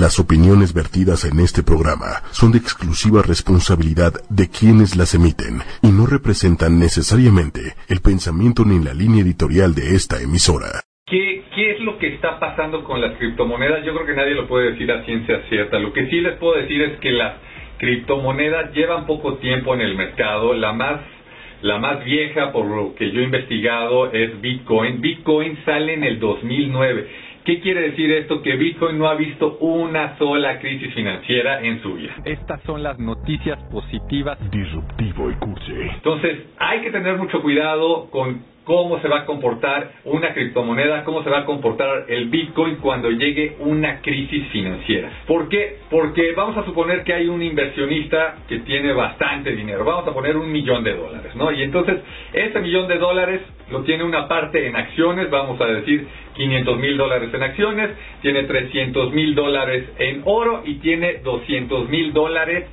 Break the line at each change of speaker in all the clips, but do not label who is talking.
Las opiniones vertidas en este programa son de exclusiva responsabilidad de quienes las emiten y no representan necesariamente el pensamiento ni la línea editorial de esta emisora.
¿Qué, ¿Qué es lo que está pasando con las criptomonedas? Yo creo que nadie lo puede decir a ciencia cierta. Lo que sí les puedo decir es que las criptomonedas llevan poco tiempo en el mercado. La más la más vieja, por lo que yo he investigado, es Bitcoin. Bitcoin sale en el 2009 ¿Qué quiere decir esto? Que Bitcoin no ha visto una sola crisis financiera en su vida.
Estas son las noticias positivas.
Disruptivo y cursi.
Entonces, hay que tener mucho cuidado con cómo se va a comportar una criptomoneda, cómo se va a comportar el Bitcoin cuando llegue una crisis financiera. ¿Por qué? Porque vamos a suponer que hay un inversionista que tiene bastante dinero, vamos a poner un millón de dólares, ¿no? Y entonces ese millón de dólares lo tiene una parte en acciones, vamos a decir 500 mil dólares en acciones, tiene 300 mil dólares en oro y tiene 200 mil dólares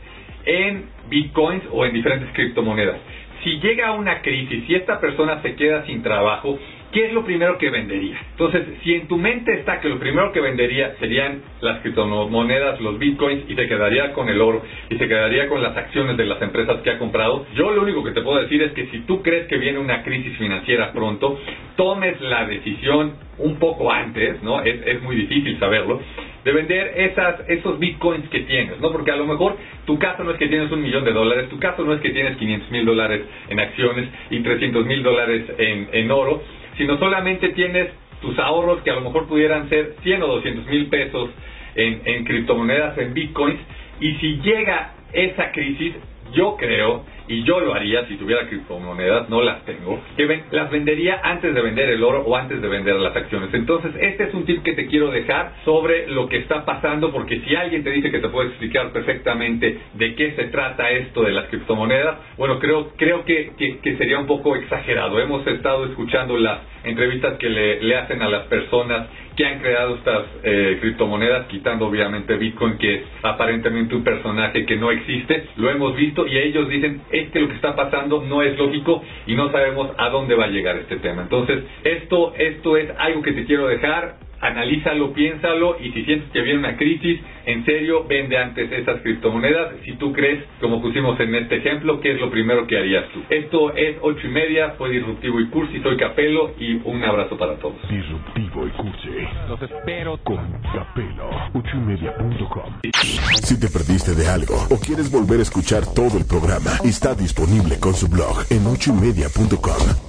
en bitcoins o en diferentes criptomonedas si llega una crisis, si esta persona se queda sin trabajo, ¿qué es lo primero que vendería? Entonces, si en tu mente está que lo primero que vendería serían las criptomonedas, los bitcoins, y se quedaría con el oro, y se quedaría con las acciones de las empresas que ha comprado, yo lo único que te puedo decir es que si tú crees que viene una crisis financiera pronto, tomes la decisión un poco antes, ¿no? Es, es muy difícil saberlo, de vender esas, esos bitcoins que tienes, ¿no? Porque a lo mejor tu caso no es que tienes un millón de dólares, tu caso no es que tienes 500 mil dólares en acciones y 300 mil dólares en, oro, sino solamente tienes tus ahorros que a lo mejor pudieran ser 100 o 200 mil pesos en, en criptomonedas, en bitcoins, y si llega esa crisis, yo creo y yo lo haría si tuviera criptomonedas, no las tengo, que las vendería antes de vender el oro o antes de vender las acciones. Entonces, este es un tip que te quiero dejar sobre lo que está pasando, porque si alguien te dice que te puede explicar perfectamente de qué se trata esto de las criptomonedas, bueno, creo, creo que, que, sería un poco exagerado. Hemos estado escuchando las entrevistas que le, le hacen a las personas que han creado estas eh, criptomonedas, quitando obviamente Bitcoin, que es aparentemente un personaje que no existe. Lo hemos visto y ellos dicen, es que lo que está pasando no es lógico y no sabemos a dónde va a llegar este tema. Entonces, esto, esto es algo que te quiero dejar analízalo, piénsalo y si sientes que viene una crisis, en serio, vende antes esas criptomonedas. Si tú crees, como pusimos en este ejemplo, ¿qué es lo primero que harías tú? Esto es ocho y media, fue Disruptivo y Cursi, soy Capelo y un abrazo para todos.
Disruptivo y Cursi.
Los espero
con Capelo, ocho y media Si te perdiste de algo o quieres volver a escuchar todo el programa, está disponible con su blog en ocho y media.com